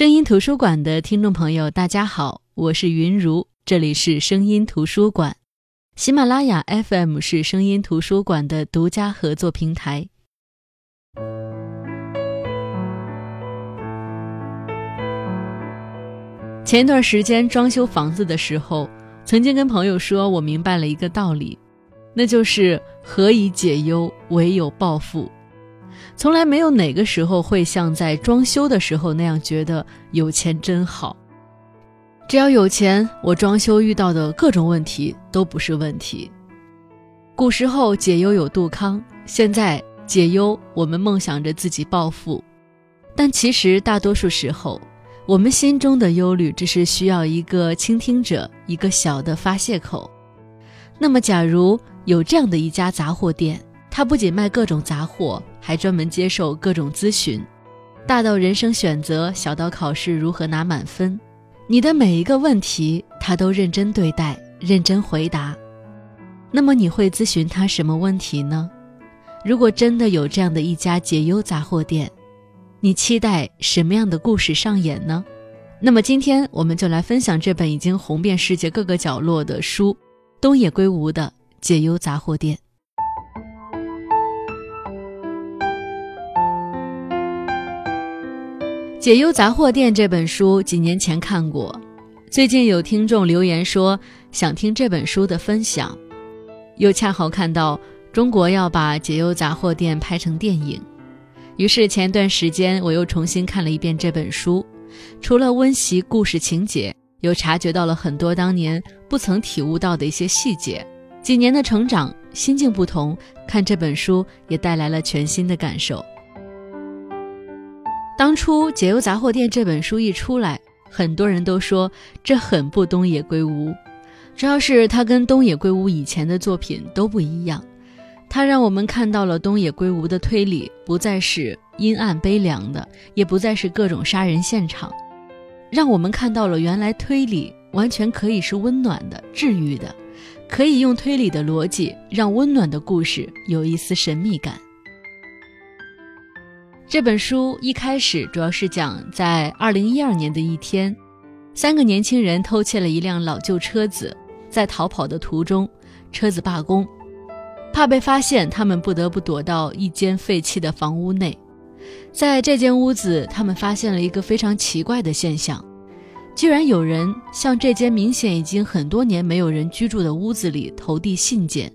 声音图书馆的听众朋友，大家好，我是云如，这里是声音图书馆。喜马拉雅 FM 是声音图书馆的独家合作平台。前一段时间装修房子的时候，曾经跟朋友说，我明白了一个道理，那就是何以解忧，唯有暴富。从来没有哪个时候会像在装修的时候那样觉得有钱真好。只要有钱，我装修遇到的各种问题都不是问题。古时候解忧有杜康，现在解忧我们梦想着自己暴富，但其实大多数时候，我们心中的忧虑只是需要一个倾听者，一个小的发泄口。那么，假如有这样的一家杂货店，他不仅卖各种杂货，还专门接受各种咨询，大到人生选择，小到考试如何拿满分。你的每一个问题，他都认真对待，认真回答。那么你会咨询他什么问题呢？如果真的有这样的一家解忧杂货店，你期待什么样的故事上演呢？那么今天我们就来分享这本已经红遍世界各个角落的书——东野圭吾的《解忧杂货店》。《解忧杂货店》这本书几年前看过，最近有听众留言说想听这本书的分享，又恰好看到中国要把《解忧杂货店》拍成电影，于是前段时间我又重新看了一遍这本书，除了温习故事情节，又察觉到了很多当年不曾体悟到的一些细节。几年的成长，心境不同，看这本书也带来了全新的感受。当初《解忧杂货店》这本书一出来，很多人都说这很不东野圭吾，主要是他跟东野圭吾以前的作品都不一样，他让我们看到了东野圭吾的推理不再是阴暗悲凉的，也不再是各种杀人现场，让我们看到了原来推理完全可以是温暖的、治愈的，可以用推理的逻辑让温暖的故事有一丝神秘感。这本书一开始主要是讲，在二零一二年的一天，三个年轻人偷窃了一辆老旧车子，在逃跑的途中，车子罢工，怕被发现，他们不得不躲到一间废弃的房屋内。在这间屋子，他们发现了一个非常奇怪的现象，居然有人向这间明显已经很多年没有人居住的屋子里投递信件，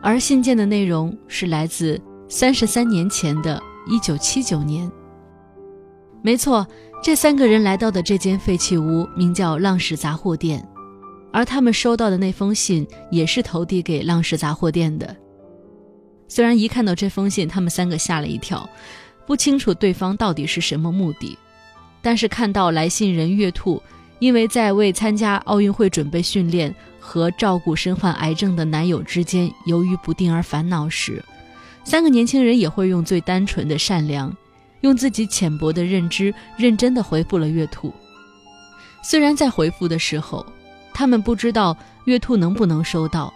而信件的内容是来自三十三年前的。一九七九年，没错，这三个人来到的这间废弃屋名叫浪矢杂货店，而他们收到的那封信也是投递给浪矢杂货店的。虽然一看到这封信，他们三个吓了一跳，不清楚对方到底是什么目的，但是看到来信人月兔因为在为参加奥运会准备训练和照顾身患癌症的男友之间犹豫不定而烦恼时。三个年轻人也会用最单纯的善良，用自己浅薄的认知，认真的回复了月兔。虽然在回复的时候，他们不知道月兔能不能收到，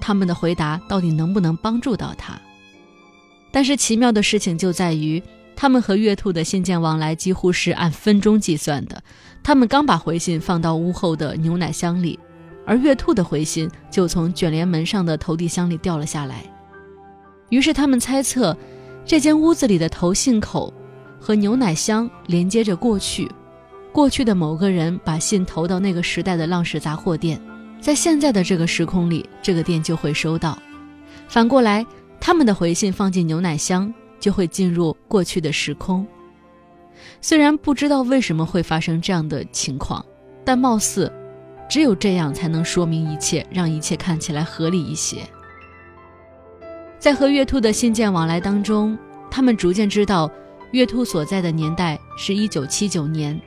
他们的回答到底能不能帮助到他。但是奇妙的事情就在于，他们和月兔的信件往来几乎是按分钟计算的。他们刚把回信放到屋后的牛奶箱里，而月兔的回信就从卷帘门上的投递箱里掉了下来。于是他们猜测，这间屋子里的投信口和牛奶箱连接着过去，过去的某个人把信投到那个时代的浪矢杂货店，在现在的这个时空里，这个店就会收到。反过来，他们的回信放进牛奶箱，就会进入过去的时空。虽然不知道为什么会发生这样的情况，但貌似，只有这样才能说明一切，让一切看起来合理一些。在和月兔的信件往来当中，他们逐渐知道，月兔所在的年代是一九七九年，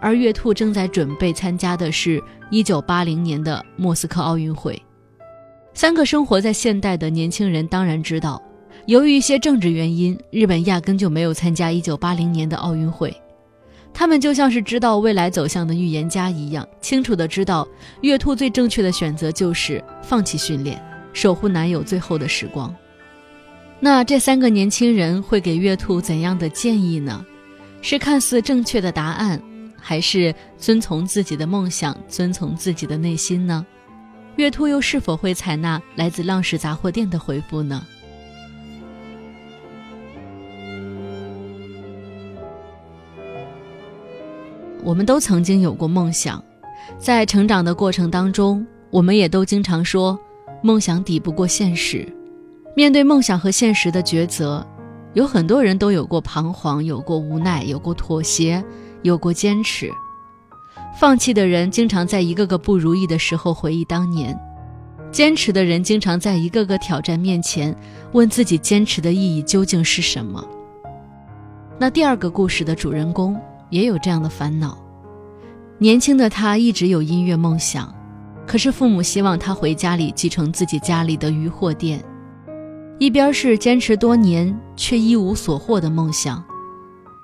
而月兔正在准备参加的是一九八零年的莫斯科奥运会。三个生活在现代的年轻人当然知道，由于一些政治原因，日本压根就没有参加一九八零年的奥运会。他们就像是知道未来走向的预言家一样，清楚的知道月兔最正确的选择就是放弃训练，守护男友最后的时光。那这三个年轻人会给月兔怎样的建议呢？是看似正确的答案，还是遵从自己的梦想，遵从自己的内心呢？月兔又是否会采纳来自浪矢杂货店的回复呢？我们都曾经有过梦想，在成长的过程当中，我们也都经常说，梦想抵不过现实。面对梦想和现实的抉择，有很多人都有过彷徨，有过无奈，有过妥协，有过坚持。放弃的人经常在一个个不如意的时候回忆当年，坚持的人经常在一个个挑战面前问自己坚持的意义究竟是什么。那第二个故事的主人公。也有这样的烦恼。年轻的他一直有音乐梦想，可是父母希望他回家里继承自己家里的渔货店，一边是坚持多年却一无所获的梦想，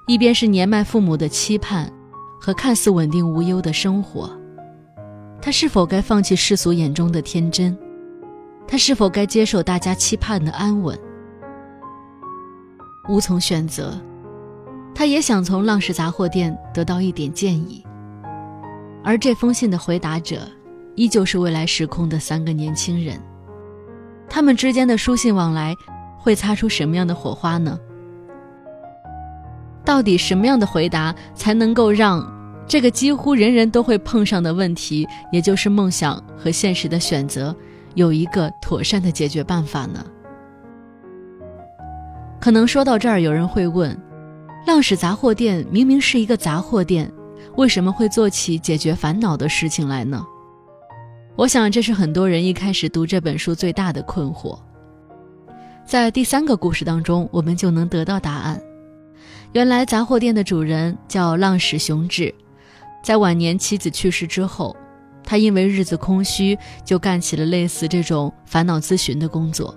一边是年迈父母的期盼和看似稳定无忧的生活。他是否该放弃世俗眼中的天真？他是否该接受大家期盼的安稳？无从选择。他也想从浪矢杂货店得到一点建议，而这封信的回答者，依旧是未来时空的三个年轻人。他们之间的书信往来，会擦出什么样的火花呢？到底什么样的回答才能够让这个几乎人人都会碰上的问题，也就是梦想和现实的选择，有一个妥善的解决办法呢？可能说到这儿，有人会问。浪矢杂货店明明是一个杂货店，为什么会做起解决烦恼的事情来呢？我想这是很多人一开始读这本书最大的困惑。在第三个故事当中，我们就能得到答案。原来杂货店的主人叫浪矢雄志，在晚年妻子去世之后，他因为日子空虚，就干起了类似这种烦恼咨询的工作。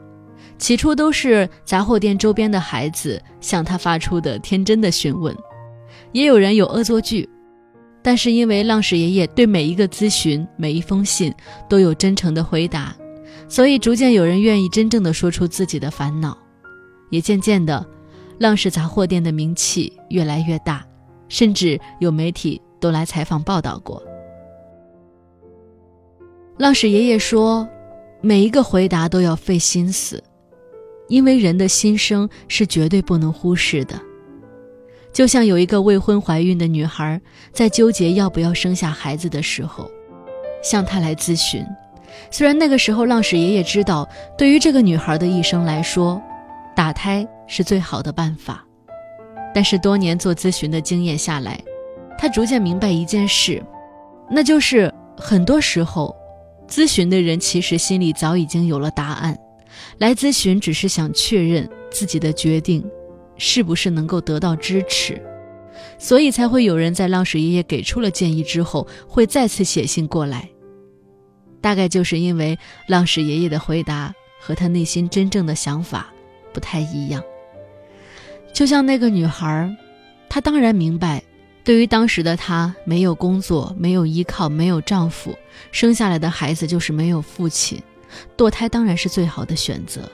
起初都是杂货店周边的孩子向他发出的天真的询问，也有人有恶作剧，但是因为浪矢爷爷对每一个咨询、每一封信都有真诚的回答，所以逐渐有人愿意真正的说出自己的烦恼，也渐渐的，浪矢杂货店的名气越来越大，甚至有媒体都来采访报道过。浪矢爷爷说，每一个回答都要费心思。因为人的心声是绝对不能忽视的，就像有一个未婚怀孕的女孩在纠结要不要生下孩子的时候，向他来咨询。虽然那个时候浪矢爷爷知道，对于这个女孩的一生来说，打胎是最好的办法，但是多年做咨询的经验下来，他逐渐明白一件事，那就是很多时候，咨询的人其实心里早已经有了答案。来咨询只是想确认自己的决定，是不是能够得到支持，所以才会有人在浪矢爷爷给出了建议之后，会再次写信过来。大概就是因为浪矢爷爷的回答和他内心真正的想法不太一样。就像那个女孩，她当然明白，对于当时的她，没有工作，没有依靠，没有丈夫，生下来的孩子就是没有父亲。堕胎当然是最好的选择，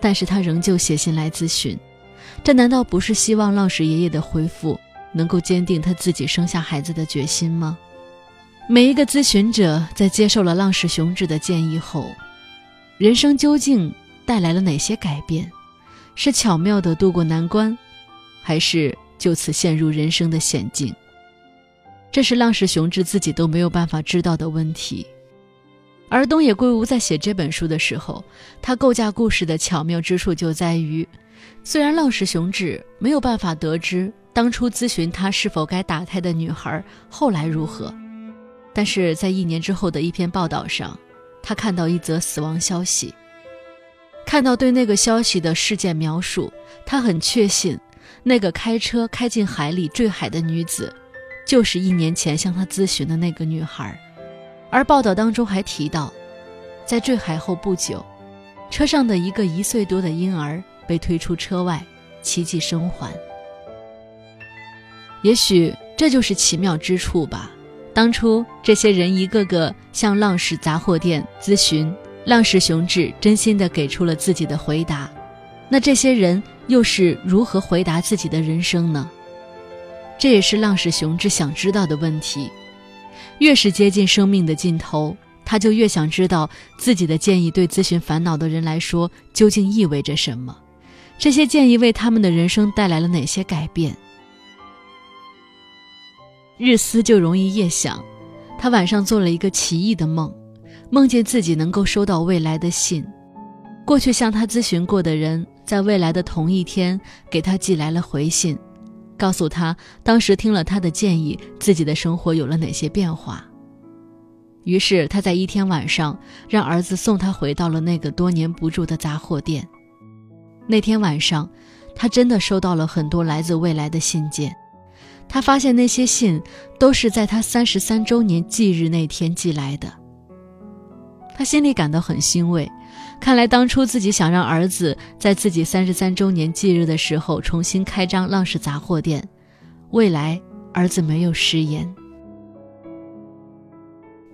但是她仍旧写信来咨询，这难道不是希望浪矢爷爷的回复能够坚定他自己生下孩子的决心吗？每一个咨询者在接受了浪矢雄志的建议后，人生究竟带来了哪些改变？是巧妙地渡过难关，还是就此陷入人生的险境？这是浪矢雄志自己都没有办法知道的问题。而东野圭吾在写这本书的时候，他构架故事的巧妙之处就在于，虽然浪矢雄志没有办法得知当初咨询他是否该打胎的女孩后来如何，但是在一年之后的一篇报道上，他看到一则死亡消息，看到对那个消息的事件描述，他很确信，那个开车开进海里坠海的女子，就是一年前向他咨询的那个女孩。而报道当中还提到，在坠海后不久，车上的一个一岁多的婴儿被推出车外，奇迹生还。也许这就是奇妙之处吧。当初这些人一个个向浪矢杂货店咨询，浪矢雄志真心的给出了自己的回答。那这些人又是如何回答自己的人生呢？这也是浪矢雄志想知道的问题。越是接近生命的尽头，他就越想知道自己的建议对咨询烦恼的人来说究竟意味着什么，这些建议为他们的人生带来了哪些改变。日思就容易夜想，他晚上做了一个奇异的梦，梦见自己能够收到未来的信，过去向他咨询过的人，在未来的同一天给他寄来了回信。告诉他，当时听了他的建议，自己的生活有了哪些变化。于是他在一天晚上让儿子送他回到了那个多年不住的杂货店。那天晚上，他真的收到了很多来自未来的信件。他发现那些信都是在他三十三周年忌日那天寄来的。他心里感到很欣慰。看来当初自己想让儿子在自己三十三周年忌日的时候重新开张浪氏杂货店，未来儿子没有食言。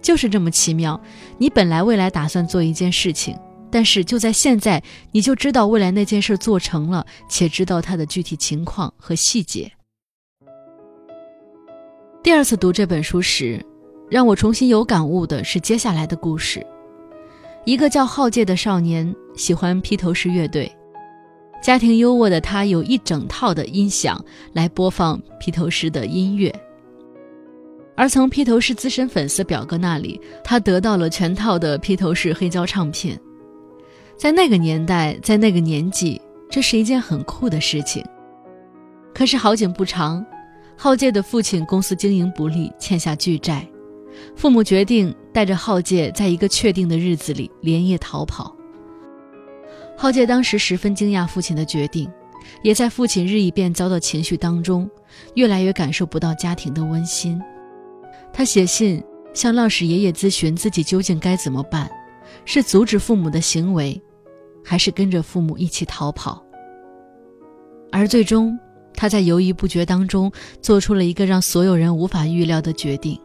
就是这么奇妙，你本来未来打算做一件事情，但是就在现在，你就知道未来那件事做成了，且知道它的具体情况和细节。第二次读这本书时，让我重新有感悟的是接下来的故事。一个叫浩介的少年喜欢披头士乐队，家庭优渥的他有一整套的音响来播放披头士的音乐。而从披头士资深粉丝表哥那里，他得到了全套的披头士黑胶唱片。在那个年代，在那个年纪，这是一件很酷的事情。可是好景不长，浩介的父亲公司经营不利，欠下巨债。父母决定带着浩介在一个确定的日子里连夜逃跑。浩介当时十分惊讶父亲的决定，也在父亲日益变糟的情绪当中，越来越感受不到家庭的温馨。他写信向浪矢爷爷咨询自己究竟该怎么办：是阻止父母的行为，还是跟着父母一起逃跑？而最终，他在犹豫不决当中做出了一个让所有人无法预料的决定。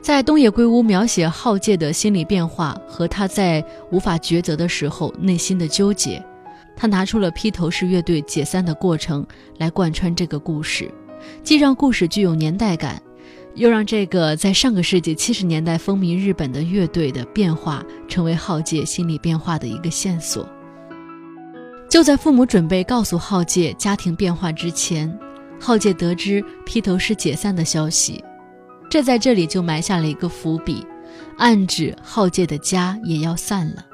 在东野圭吾描写浩介的心理变化和他在无法抉择的时候内心的纠结，他拿出了披头士乐队解散的过程来贯穿这个故事，既让故事具有年代感，又让这个在上个世纪七十年代风靡日本的乐队的变化成为浩介心理变化的一个线索。就在父母准备告诉浩介家庭变化之前，浩介得知披头士解散的消息。这在这里就埋下了一个伏笔，暗指浩介的家也要散了。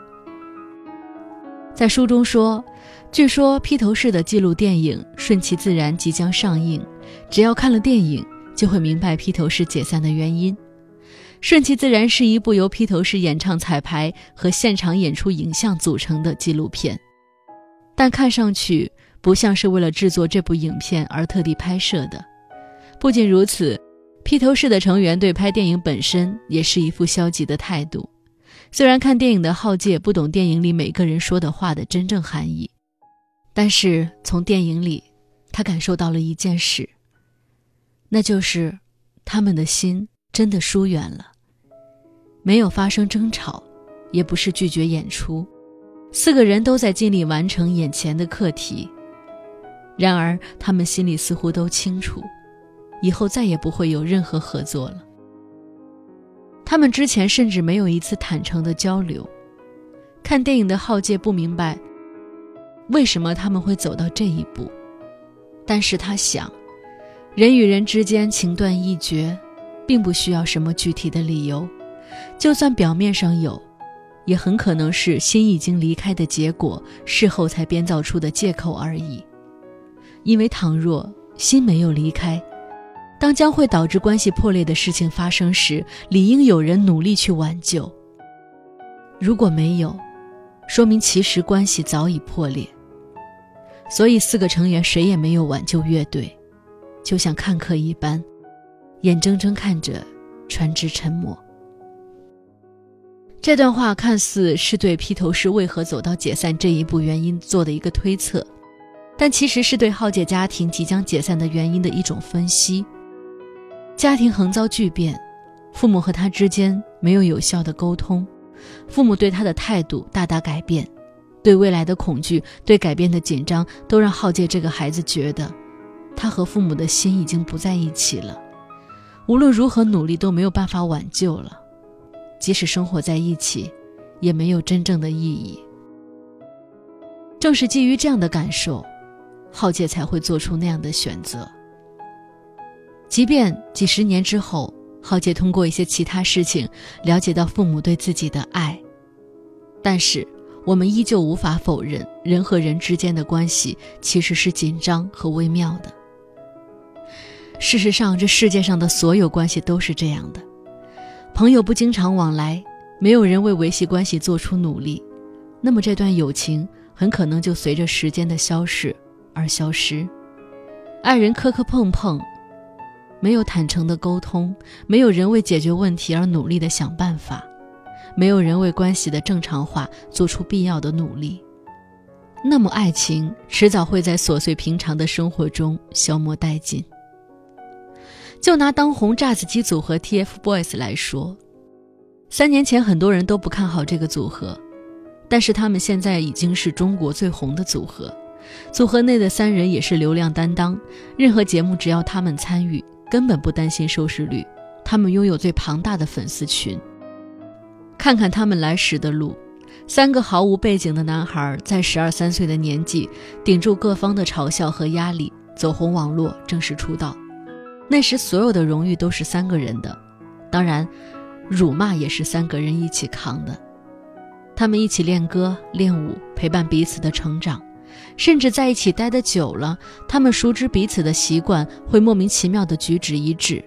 在书中说，据说披头士的记录电影《顺其自然》即将上映，只要看了电影，就会明白披头士解散的原因。《顺其自然》是一部由披头士演唱彩排和现场演出影像组成的纪录片，但看上去不像是为了制作这部影片而特地拍摄的。不仅如此。披头士的成员对拍电影本身也是一副消极的态度。虽然看电影的浩介不懂电影里每个人说的话的真正含义，但是从电影里，他感受到了一件事，那就是他们的心真的疏远了。没有发生争吵，也不是拒绝演出，四个人都在尽力完成眼前的课题。然而，他们心里似乎都清楚。以后再也不会有任何合作了。他们之前甚至没有一次坦诚的交流。看电影的浩介不明白，为什么他们会走到这一步，但是他想，人与人之间情断意绝，并不需要什么具体的理由，就算表面上有，也很可能是心已经离开的结果，事后才编造出的借口而已。因为倘若心没有离开，当将会导致关系破裂的事情发生时，理应有人努力去挽救。如果没有，说明其实关系早已破裂。所以四个成员谁也没有挽救乐队，就像看客一般，眼睁睁看着船只沉没。这段话看似是对披头士为何走到解散这一步原因做的一个推测，但其实是对浩介家庭即将解散的原因的一种分析。家庭横遭巨变，父母和他之间没有有效的沟通，父母对他的态度大大改变，对未来的恐惧，对改变的紧张，都让浩介这个孩子觉得，他和父母的心已经不在一起了，无论如何努力都没有办法挽救了，即使生活在一起，也没有真正的意义。正是基于这样的感受，浩介才会做出那样的选择。即便几十年之后，浩介通过一些其他事情了解到父母对自己的爱，但是我们依旧无法否认，人和人之间的关系其实是紧张和微妙的。事实上，这世界上的所有关系都是这样的：朋友不经常往来，没有人为维系关系做出努力，那么这段友情很可能就随着时间的消逝而消失。爱人磕磕碰碰。没有坦诚的沟通，没有人为解决问题而努力的想办法，没有人为关系的正常化做出必要的努力，那么爱情迟早会在琐碎平常的生活中消磨殆尽。就拿当红炸子鸡组合 TFBOYS 来说，三年前很多人都不看好这个组合，但是他们现在已经是中国最红的组合，组合内的三人也是流量担当，任何节目只要他们参与。根本不担心收视率，他们拥有最庞大的粉丝群。看看他们来时的路，三个毫无背景的男孩在十二三岁的年纪，顶住各方的嘲笑和压力，走红网络，正式出道。那时所有的荣誉都是三个人的，当然，辱骂也是三个人一起扛的。他们一起练歌练舞，陪伴彼此的成长。甚至在一起待得久了，他们熟知彼此的习惯，会莫名其妙的举止一致。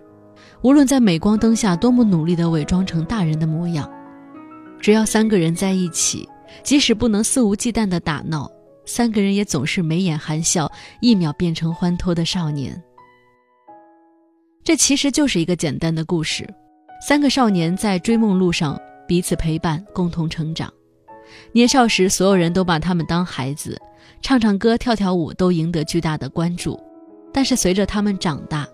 无论在镁光灯下多么努力地伪装成大人的模样，只要三个人在一起，即使不能肆无忌惮地打闹，三个人也总是眉眼含笑，一秒变成欢脱的少年。这其实就是一个简单的故事：三个少年在追梦路上彼此陪伴，共同成长。年少时，所有人都把他们当孩子。唱唱歌、跳跳舞都赢得巨大的关注，但是随着他们长大，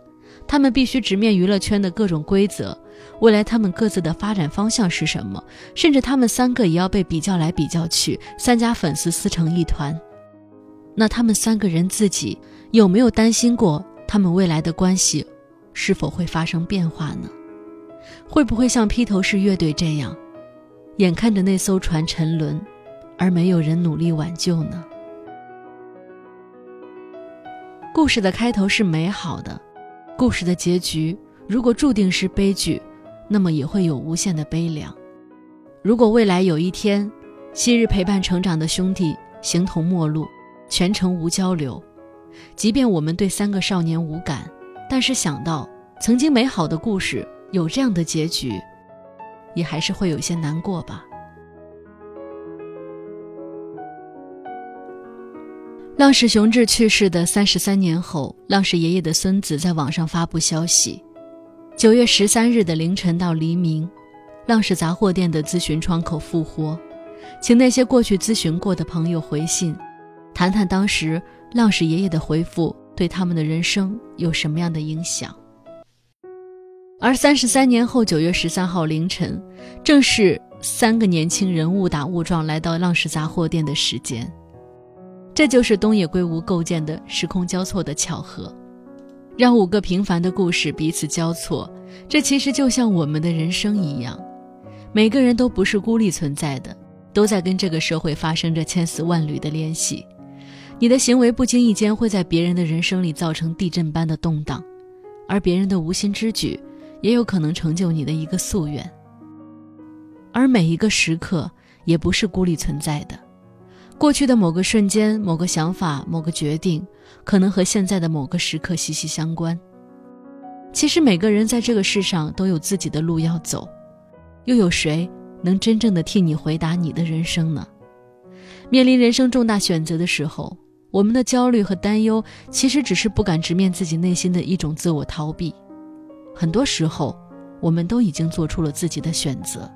他们必须直面娱乐圈的各种规则。未来他们各自的发展方向是什么？甚至他们三个也要被比较来比较去，三家粉丝撕成一团。那他们三个人自己有没有担心过，他们未来的关系是否会发生变化呢？会不会像披头士乐队这样，眼看着那艘船沉沦，而没有人努力挽救呢？故事的开头是美好的，故事的结局如果注定是悲剧，那么也会有无限的悲凉。如果未来有一天，昔日陪伴成长的兄弟形同陌路，全程无交流，即便我们对三个少年无感，但是想到曾经美好的故事有这样的结局，也还是会有些难过吧。浪矢雄志去世的三十三年后，浪矢爷爷的孙子在网上发布消息：九月十三日的凌晨到黎明，浪矢杂货店的咨询窗口复活，请那些过去咨询过的朋友回信，谈谈当时浪矢爷爷的回复对他们的人生有什么样的影响。而三十三年后，九月十三号凌晨，正是三个年轻人误打误撞来到浪矢杂货店的时间。这就是东野圭吾构建的时空交错的巧合，让五个平凡的故事彼此交错。这其实就像我们的人生一样，每个人都不是孤立存在的，都在跟这个社会发生着千丝万缕的联系。你的行为不经意间会在别人的人生里造成地震般的动荡，而别人的无心之举也有可能成就你的一个夙愿。而每一个时刻也不是孤立存在的。过去的某个瞬间、某个想法、某个决定，可能和现在的某个时刻息息相关。其实每个人在这个世上都有自己的路要走，又有谁能真正的替你回答你的人生呢？面临人生重大选择的时候，我们的焦虑和担忧，其实只是不敢直面自己内心的一种自我逃避。很多时候，我们都已经做出了自己的选择，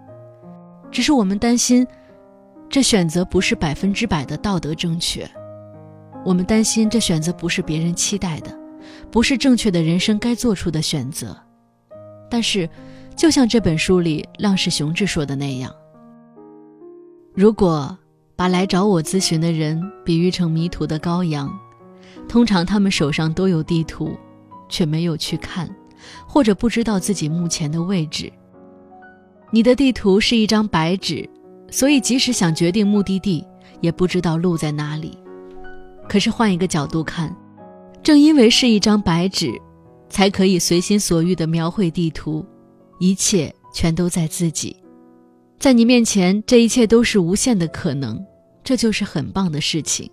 只是我们担心。这选择不是百分之百的道德正确，我们担心这选择不是别人期待的，不是正确的人生该做出的选择。但是，就像这本书里浪矢雄志说的那样，如果把来找我咨询的人比喻成迷途的羔羊，通常他们手上都有地图，却没有去看，或者不知道自己目前的位置。你的地图是一张白纸，所以即使想决定目的地，也不知道路在哪里。可是换一个角度看，正因为是一张白纸，才可以随心所欲地描绘地图，一切全都在自己，在你面前，这一切都是无限的可能，这就是很棒的事情。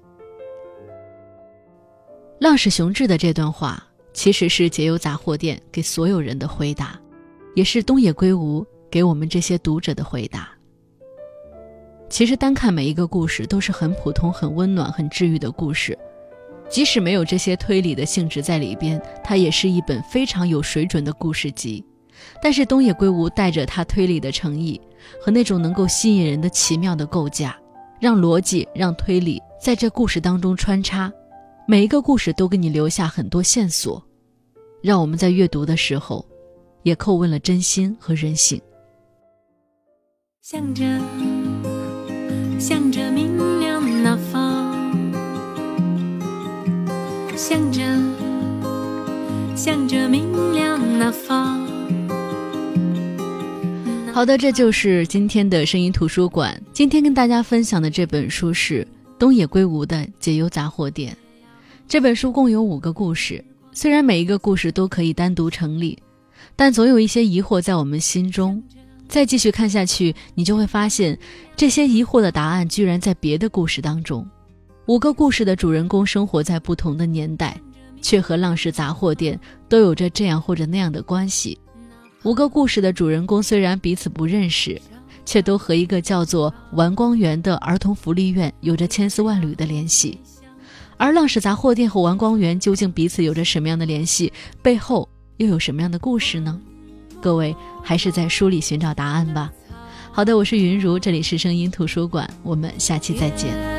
浪矢雄志的这段话，其实是解忧杂货店给所有人的回答，也是东野圭吾。给我们这些读者的回答。其实单看每一个故事都是很普通、很温暖、很治愈的故事，即使没有这些推理的性质在里边，它也是一本非常有水准的故事集。但是东野圭吾带着他推理的诚意和那种能够吸引人的奇妙的构架，让逻辑、让推理在这故事当中穿插，每一个故事都给你留下很多线索，让我们在阅读的时候，也叩问了真心和人性。向着，向着明亮那方，向着，向着明亮那方。好的，这就是今天的声音图书馆。今天跟大家分享的这本书是东野圭吾的《解忧杂货店》。这本书共有五个故事，虽然每一个故事都可以单独成立，但总有一些疑惑在我们心中。再继续看下去，你就会发现，这些疑惑的答案居然在别的故事当中。五个故事的主人公生活在不同的年代，却和浪氏杂货店都有着这样或者那样的关系。五个故事的主人公虽然彼此不认识，却都和一个叫做丸光园的儿童福利院有着千丝万缕的联系。而浪矢杂货店和丸光园究竟彼此有着什么样的联系？背后又有什么样的故事呢？各位还是在书里寻找答案吧。好的，我是云如，这里是声音图书馆，我们下期再见。